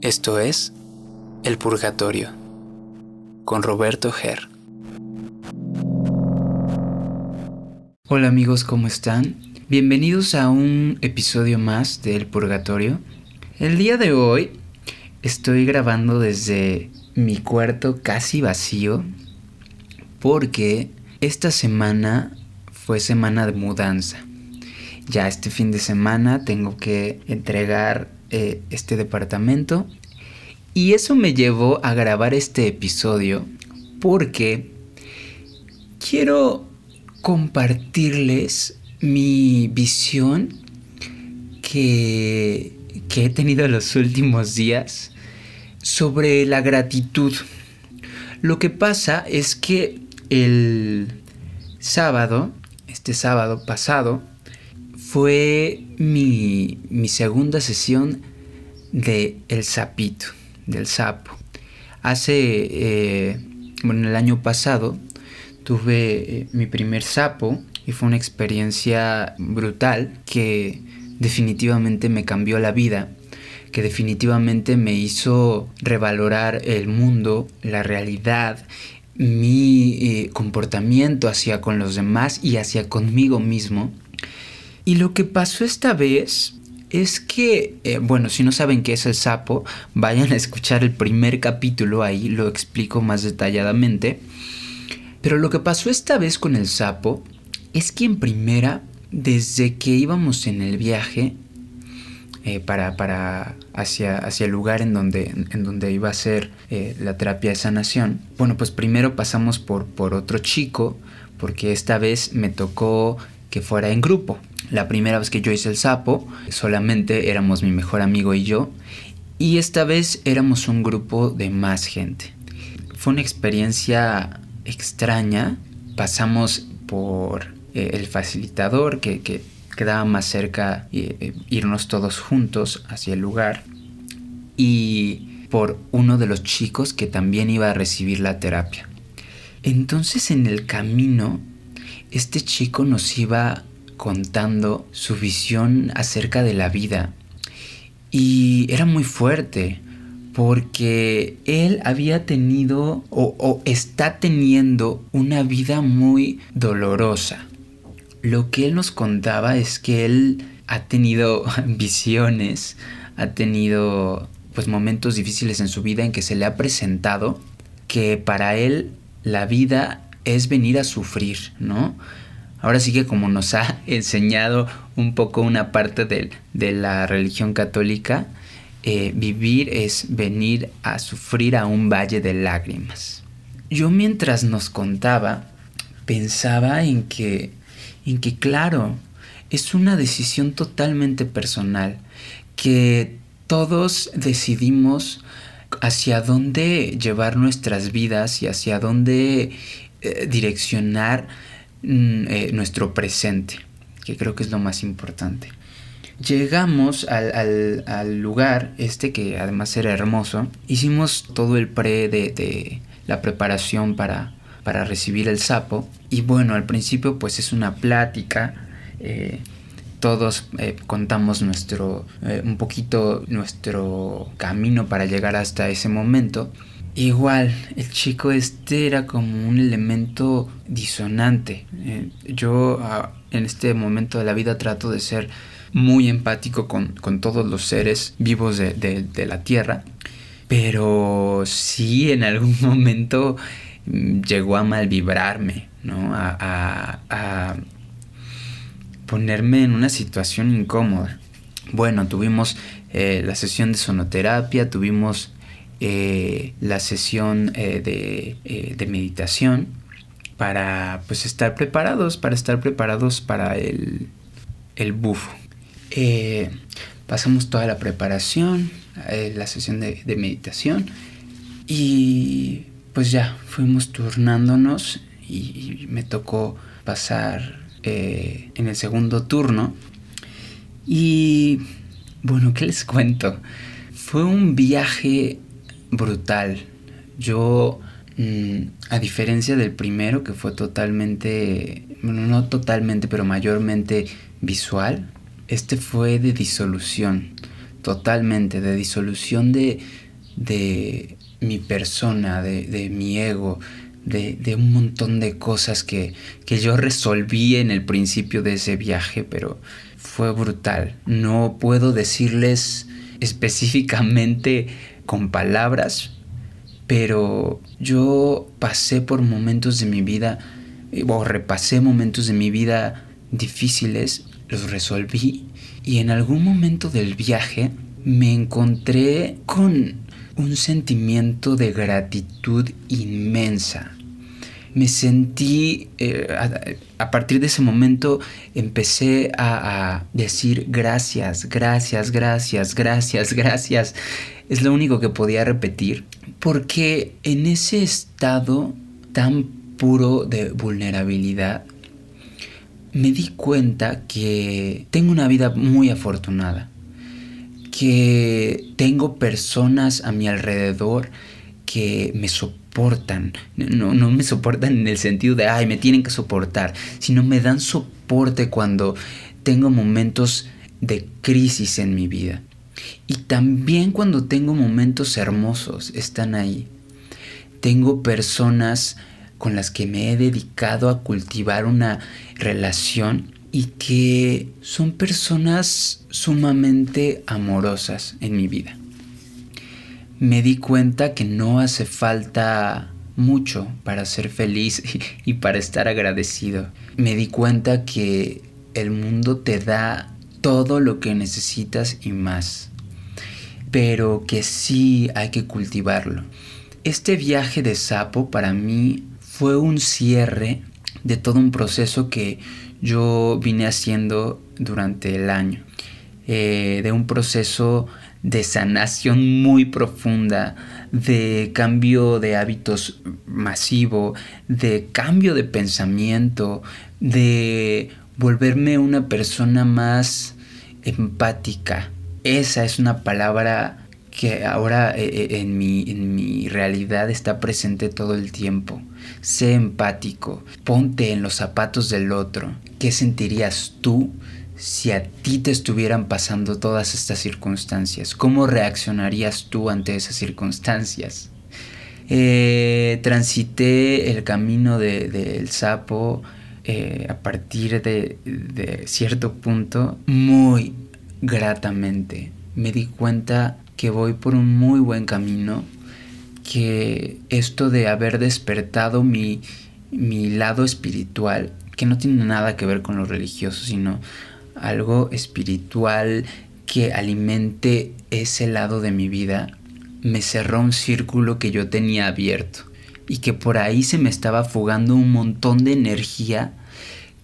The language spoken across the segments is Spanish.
Esto es El Purgatorio con Roberto Ger. Hola amigos, ¿cómo están? Bienvenidos a un episodio más de El Purgatorio. El día de hoy estoy grabando desde mi cuarto casi vacío porque esta semana fue semana de mudanza. Ya este fin de semana tengo que entregar eh, este departamento. Y eso me llevó a grabar este episodio porque quiero compartirles mi visión que, que he tenido los últimos días sobre la gratitud. Lo que pasa es que el sábado, este sábado pasado, fue mi, segunda sesión de El Sapito, del sapo. Hace, eh, bueno, el año pasado tuve eh, mi primer sapo y fue una experiencia brutal que definitivamente me cambió la vida, que definitivamente me hizo revalorar el mundo, la realidad, mi eh, comportamiento hacia con los demás y hacia conmigo mismo y lo que pasó esta vez es que, eh, bueno, si no saben qué es el sapo, vayan a escuchar el primer capítulo, ahí lo explico más detalladamente. Pero lo que pasó esta vez con el sapo es que en primera, desde que íbamos en el viaje eh, para, para hacia, hacia, el lugar en donde, en donde iba a ser eh, la terapia de sanación, bueno, pues primero pasamos por, por otro chico, porque esta vez me tocó que fuera en grupo. La primera vez que yo hice el sapo, solamente éramos mi mejor amigo y yo, y esta vez éramos un grupo de más gente. Fue una experiencia extraña, pasamos por eh, el facilitador que, quedaba más cerca eh, irnos todos juntos hacia el lugar y por uno de los chicos que también iba a recibir la terapia. Entonces en el camino este chico nos iba contando su visión acerca de la vida y era muy fuerte porque él había tenido o, está teniendo una vida muy dolorosa. Lo que él nos contaba es que él ha tenido visiones, ha tenido pues momentos difíciles en su vida en que se le ha presentado que para él la vida es venir a sufrir, ¿no? Ahora sí que como nos ha enseñado un poco una parte de, la religión católica, eh, vivir es venir a sufrir a un valle de lágrimas. Yo mientras nos contaba, pensaba en que, en que claro, es una decisión totalmente personal, que todos decidimos hacia dónde llevar nuestras vidas y hacia dónde eh, direccionar eh, nuestro presente, que creo que es lo más importante. Llegamos al, lugar este que además era hermoso. Hicimos todo el pre de, la preparación para, para, recibir el sapo. Y bueno, al principio pues es una plática. Eh, todos contamos nuestro, un poquito nuestro camino para llegar hasta ese momento. Igual, el chico este era como un elemento disonante. Eh, yo ah, en este momento de la vida trato de ser muy empático con, todos los seres vivos de, la Tierra. Pero sí en algún momento mm, llegó a malvibrarme, ¿no? A, a ponerme en una situación incómoda. Bueno, tuvimos eh, la sesión de sonoterapia, tuvimos eh, la sesión eh, eh, de, meditación para pues estar preparados, para estar preparados para el, el pasamos toda la preparación, la sesión de, meditación y pues ya fuimos turnándonos y, me tocó pasar en el segundo turno y bueno, ¿qué les cuento? Fue un viaje brutal. Yo, mm, a diferencia del primero, que fue totalmente, bueno, no totalmente, pero mayormente visual, este fue de disolución, totalmente, de disolución de, de mi persona, de, mi ego, de, un montón de cosas que, que yo resolví en el principio de ese viaje, pero fue brutal. No puedo decirles específicamente con palabras, pero yo pasé por momentos de mi vida, eh, o repasé momentos de mi vida difíciles, los resolví y en algún momento del viaje me encontré con un sentimiento de gratitud inmensa. Me sentí, eh, a, partir de ese momento empecé a, a decir gracias, gracias, gracias, gracias, gracias. Es lo único que podía repetir. Porque en ese estado tan puro de vulnerabilidad, me di cuenta que tengo una vida muy afortunada, que tengo personas a mi alrededor que me soportan, no, no me soportan en el sentido de, ay, me tienen que soportar, sino me dan soporte cuando tengo momentos de crisis en mi vida. Y también cuando tengo momentos hermosos, están ahí. Tengo personas con las que me he dedicado a cultivar una relación y que son personas sumamente amorosas en mi vida. Me di cuenta que no hace falta mucho para ser feliz y para estar agradecido. Me di cuenta que el mundo te da todo lo que necesitas y más, pero que sí hay que cultivarlo. Este viaje de sapo para mí fue un cierre de todo un proceso que yo vine haciendo durante el año. Eh, de un proceso de sanación muy profunda, de cambio de hábitos masivo, de cambio de pensamiento, de volverme una persona más empática. Esa es una palabra que ahora eh, eh, en, mi, en mi realidad está presente todo el tiempo. Sé empático, ponte en los zapatos del otro. ¿Qué sentirías tú si a ti te estuvieran pasando todas estas circunstancias? ¿Cómo reaccionarías tú ante esas circunstancias? Eh, transité el camino del sapo a partir de, de cierto punto muy gratamente. Me di cuenta que voy por un muy buen camino, que esto de haber despertado mi, mi lado espiritual, que no tiene nada que ver con lo religioso, sino algo espiritual que alimente ese lado de mi vida, me cerró un círculo que yo tenía abierto y que por ahí se me estaba fugando un montón de energía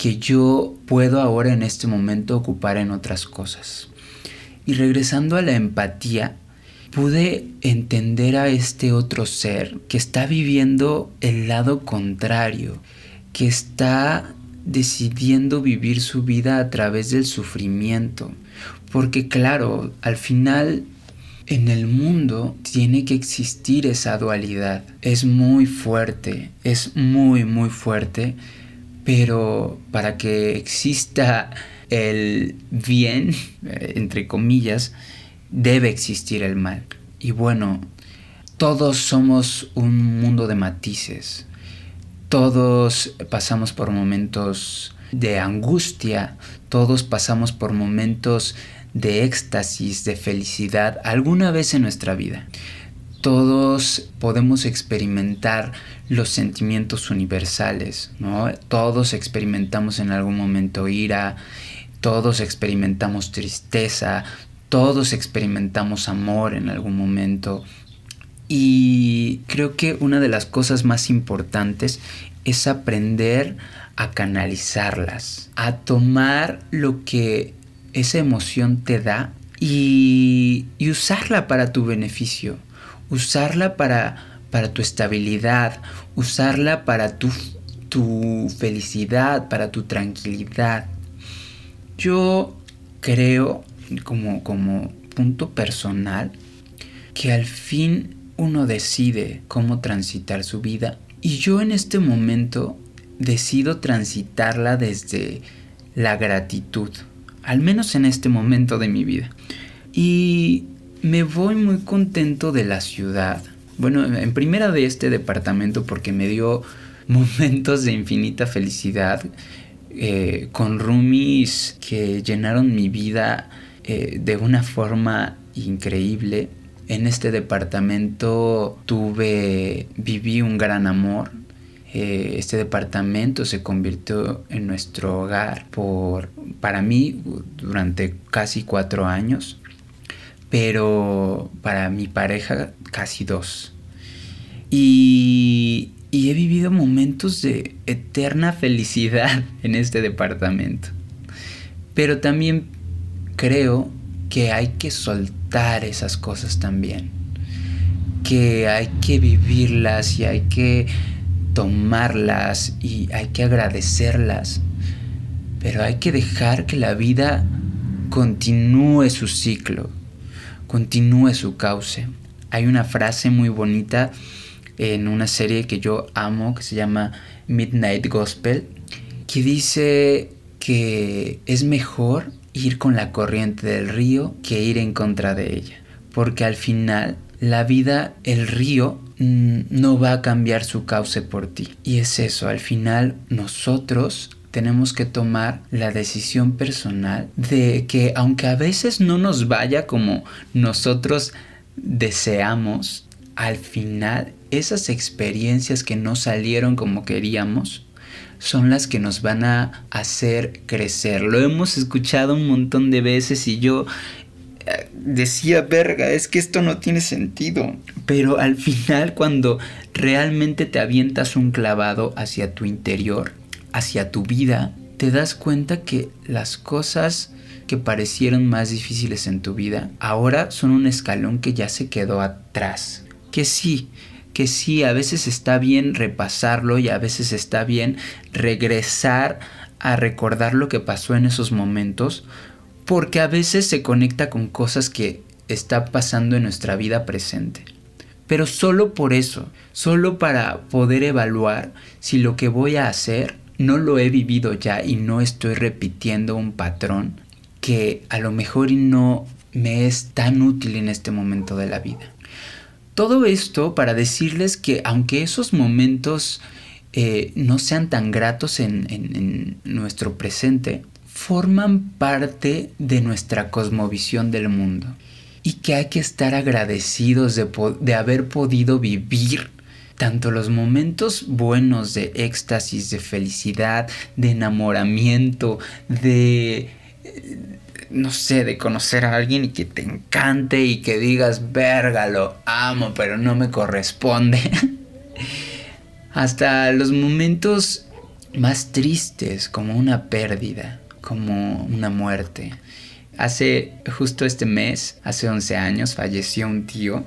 que yo puedo ahora en este momento ocupar en otras cosas. Y regresando a la empatía, pude entender a este otro ser que está viviendo el lado contrario, que está decidiendo vivir su vida a través del sufrimiento. Porque claro, al final en el mundo tiene que existir esa dualidad. Es muy fuerte, es muy, muy fuerte, pero para que exista el bien, entre comillas, debe existir el mal. Y bueno, todos somos un mundo de matices. Todos pasamos por momentos de angustia, todos pasamos por momentos de éxtasis, de felicidad, alguna vez en nuestra vida. Todos podemos experimentar los sentimientos universales, ¿no? Todos experimentamos en algún momento ira, todos experimentamos tristeza, todos experimentamos amor en algún momento. Y creo que una de las cosas más importantes es aprender a canalizarlas, a tomar lo que esa emoción te da y, usarla para tu beneficio, usarla para, para tu estabilidad, usarla para tu, tu felicidad, para tu tranquilidad. Yo creo, como, como punto personal, que al fin uno decide cómo transitar su vida. Y yo en este momento decido transitarla desde la gratitud. al menos en este momento de mi vida. Y me voy muy contento de la ciudad. Bueno, en primera de este departamento porque me dio momentos de infinita felicidad eh, con roomies que llenaron mi vida eh, de una forma increíble. En este departamento tuve, viví un gran amor. Eh, este departamento se convirtió en nuestro hogar por, para mí durante casi cuatro años, pero para mi pareja casi dos. Y, he vivido momentos de eterna felicidad en este departamento. Pero también creo que hay que soltar esas cosas también. Que hay que vivirlas y hay que tomarlas y hay que agradecerlas. Pero hay que dejar que la vida continúe su ciclo, continúe su cauce. Hay una frase muy bonita en una serie que yo amo que se llama Midnight Gospel, que dice que es mejor ir con la corriente del río que ir en contra de ella, porque al final la vida, el río, mm, no va a cambiar su cauce por ti. Y es eso, al final nosotros tenemos que tomar la decisión personal de que aunque a veces no nos vaya como nosotros deseamos, al final esas experiencias que no salieron como queríamos son las que nos van a hacer crecer. Lo hemos escuchado un montón de veces y yo eh, decía, verga, es que esto no tiene sentido. Pero al final cuando realmente te avientas un clavado hacia tu interior, hacia tu vida, te das cuenta que las cosas que parecieron más difíciles en tu vida ahora son un escalón que ya se quedó atrás. Que sí, que sí, a veces está bien repasarlo y a veces está bien regresar a recordar lo que pasó en esos momentos, porque a veces se conecta con cosas que está pasando en nuestra vida presente. Pero solo por eso, solo para poder evaluar si lo que voy a hacer no lo he vivido ya y no estoy repitiendo un patrón que a lo mejor no me es tan útil en este momento de la vida. Todo esto para decirles que aunque esos momentos eh, no sean tan gratos en, nuestro presente, forman parte de nuestra cosmovisión del mundo y que hay que estar agradecidos de, de, haber podido vivir tanto los momentos buenos de éxtasis, de felicidad, de enamoramiento, de, no sé, de conocer a alguien y que te encante y que digas, verga, lo amo, pero no me corresponde. Hasta los momentos más tristes, como una pérdida, como una muerte. Hace justo este mes, hace 11 años, falleció un tío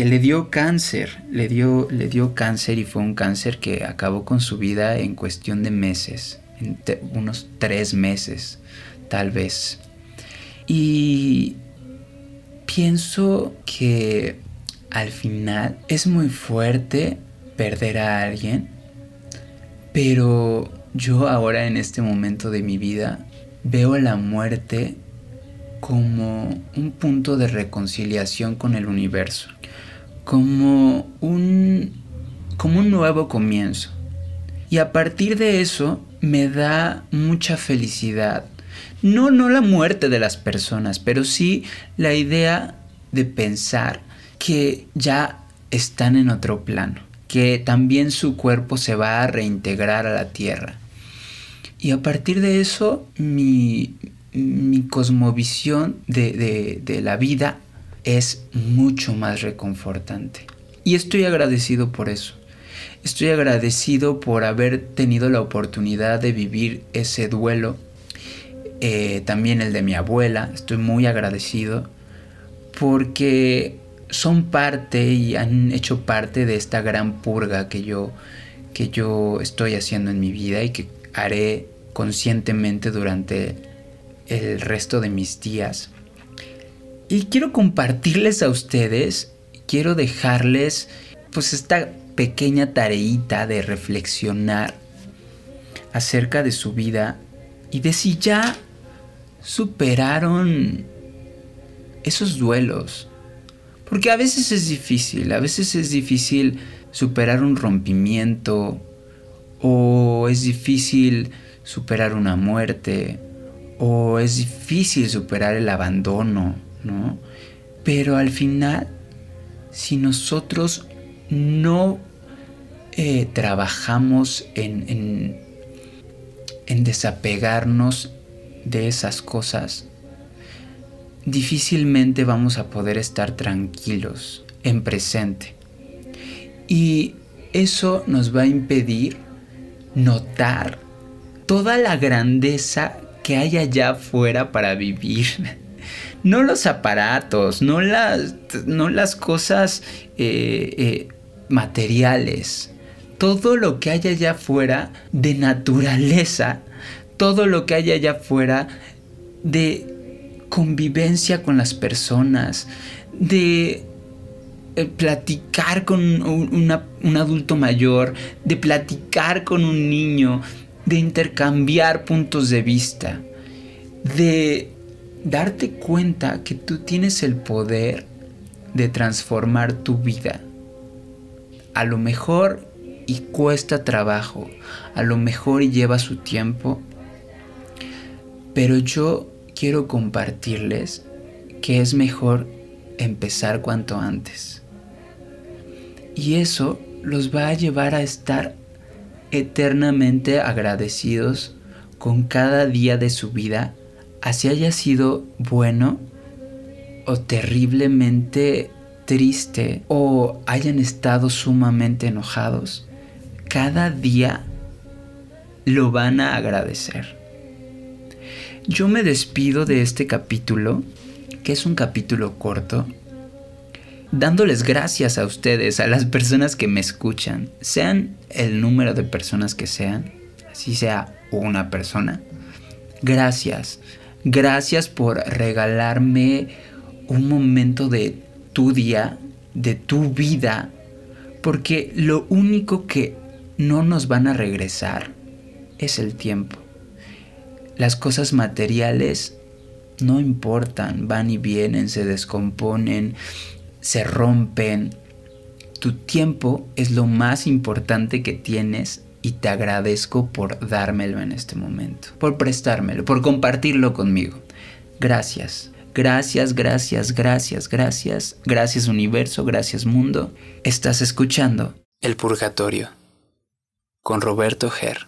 que le dio cáncer, le dio, le dio cáncer y fue un cáncer que acabó con su vida en cuestión de meses, en unos tres meses, tal vez. Y pienso que al final es muy fuerte perder a alguien, pero yo ahora en este momento de mi vida veo la muerte como un punto de reconciliación con el universo, como un, como un nuevo comienzo. Y a partir de eso me da mucha felicidad no, no la muerte de las personas, pero sí la idea de pensar que ya están en otro plano, que también su cuerpo se va a reintegrar a la tierra. Y a partir de eso, mi, mi cosmovisión de, de la vida es mucho más reconfortante. Y estoy agradecido por eso. Estoy agradecido por haber tenido la oportunidad de vivir ese duelo eh, también el de mi abuela, estoy muy agradecido porque son parte y han hecho parte de esta gran purga que yo, que yo estoy haciendo en mi vida y que haré conscientemente durante el resto de mis días. Y quiero compartirles a ustedes, quiero dejarles pues esta pequeña tareita de reflexionar acerca de su vida y de si ya superaron esos duelos. Porque a veces es difícil, a veces es difícil superar un rompimiento o es difícil superar una muerte o es difícil superar el abandono, ¿no? Pero al final, si nosotros no eh, trabajamos en, en, en desapegarnos de esas cosas, difícilmente vamos a poder estar tranquilos en presente. Y eso nos va a impedir notar toda la grandeza que hay allá afuera para vivir. No los aparatos, no las, no las cosas eh, eh, materiales. Todo lo que hay allá afuera de naturaleza, todo lo que hay allá afuera de convivencia con las personas, de eh, platicar con un adulto mayor, de platicar con un niño, de intercambiar puntos de vista, de darte cuenta que tú tienes el poder de transformar tu vida. A lo mejor y cuesta trabajo, a lo mejor lleva su tiempo, pero yo quiero compartirles que es mejor empezar cuanto antes. Y eso los va a llevar a estar eternamente agradecidos con cada día de su vida, así haya sido bueno o terriblemente triste o hayan estado sumamente enojados. Cada día lo van a agradecer. Yo me despido de este capítulo, que es un capítulo corto, dándoles gracias a ustedes, a las personas que me escuchan, sean el número de personas que sean, así sea una persona. Gracias, gracias por regalarme un momento de tu día, de tu vida, porque lo único que no nos van a regresar es el tiempo. Las cosas materiales no importan, van y vienen, se descomponen, se rompen. Tu tiempo es lo más importante que tienes y te agradezco por dármelo en este momento, por prestármelo, por compartirlo conmigo. Gracias, gracias, gracias, gracias, gracias, gracias universo, gracias mundo. Estás escuchando El Purgatorio con Roberto Ger.